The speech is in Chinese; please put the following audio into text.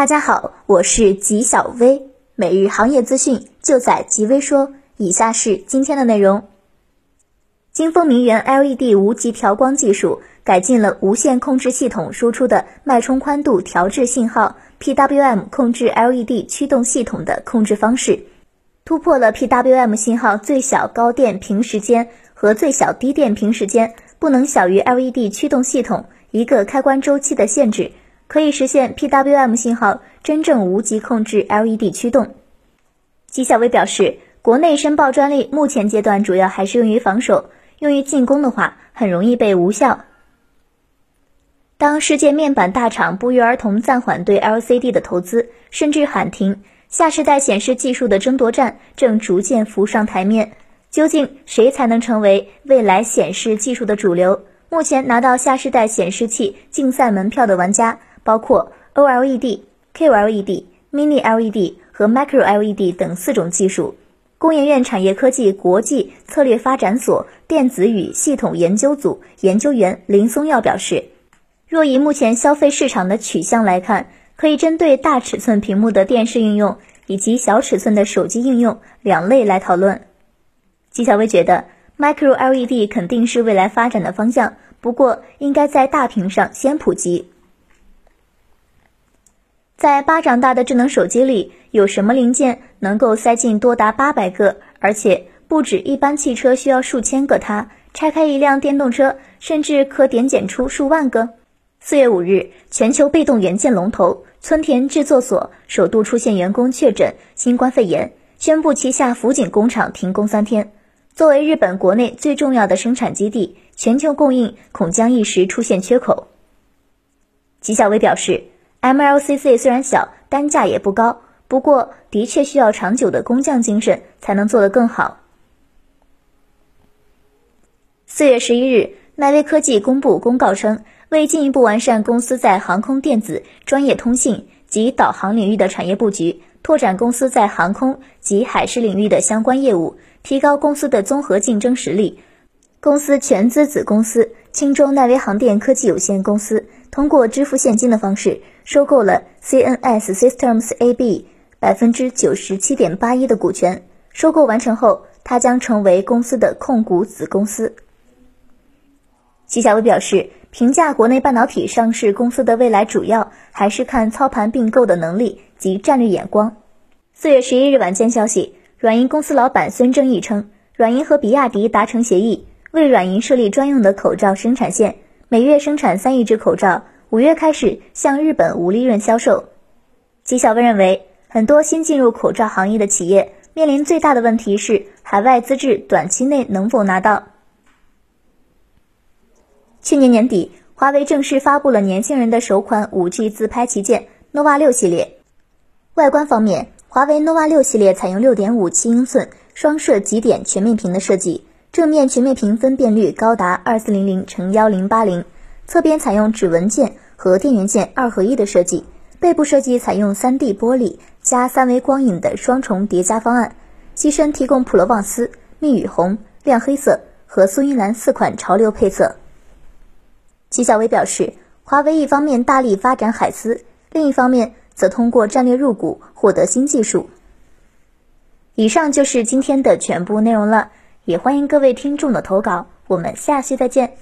大家好，我是吉小薇，每日行业资讯就在吉微说。以下是今天的内容：金风明源 LED 无极调光技术改进了无线控制系统输出的脉冲宽度调制信号 （PWM） 控制 LED 驱动系统的控制方式，突破了 PWM 信号最小高电平时间和最小低电平时间不能小于 LED 驱动系统一个开关周期的限制。可以实现 PWM 信号真正无极控制 LED 驱动。纪晓薇表示，国内申报专利目前阶段主要还是用于防守，用于进攻的话很容易被无效。当世界面板大厂不约而同暂缓对 LCD 的投资，甚至喊停，下世代显示技术的争夺战正逐渐浮上台面。究竟谁才能成为未来显示技术的主流？目前拿到下世代显示器竞赛门票的玩家。包括 OLED、QLED、Mini LED 和 Micro LED 等四种技术。工研院产业科技国际策略发展所电子与系统研究组研究员林松耀表示，若以目前消费市场的取向来看，可以针对大尺寸屏幕的电视应用以及小尺寸的手机应用两类来讨论。纪晓薇觉得 Micro LED 肯定是未来发展的方向，不过应该在大屏上先普及。在巴掌大的智能手机里，有什么零件能够塞进多达八百个，而且不止一般汽车需要数千个？它拆开一辆电动车，甚至可点检出数万个。四月五日，全球被动元件龙头村田制作所首度出现员工确诊新冠肺炎，宣布旗下福井工厂停工三天。作为日本国内最重要的生产基地，全球供应恐将一时出现缺口。吉小薇表示。MLCC 虽然小，单价也不高，不过的确需要长久的工匠精神才能做得更好。四月十一日，奈威科技公布公告称，为进一步完善公司在航空电子、专业通信及导航领域的产业布局，拓展公司在航空及海事领域的相关业务，提高公司的综合竞争实力，公司全资子公司青州奈威航电科技有限公司通过支付现金的方式。收购了 CNS Systems AB 百分之九十七点八一的股权。收购完成后，它将成为公司的控股子公司。齐小薇表示，评价国内半导体上市公司的未来，主要还是看操盘并购的能力及战略眼光。四月十一日晚间消息，软银公司老板孙正义称，软银和比亚迪达成协议，为软银设立专用的口罩生产线，每月生产三亿只口罩。五月开始向日本无利润销售。纪晓薇认为，很多新进入口罩行业的企业面临最大的问题是海外资质短期内能否拿到。去年年底，华为正式发布了年轻人的首款 5G 自拍旗舰 nova 六系列。外观方面，华为 nova 六系列采用6.57英寸双摄极点全面屏的设计，正面全面屏分辨率高达2400乘1080。侧边采用指纹键和电源键二合一的设计，背部设计采用 3D 玻璃加三维光影的双重叠加方案，机身提供普罗旺斯、蜜语红、亮黑色和苏音蓝四款潮流配色。齐小薇表示，华为一方面大力发展海思，另一方面则通过战略入股获得新技术。以上就是今天的全部内容了，也欢迎各位听众的投稿，我们下期再见。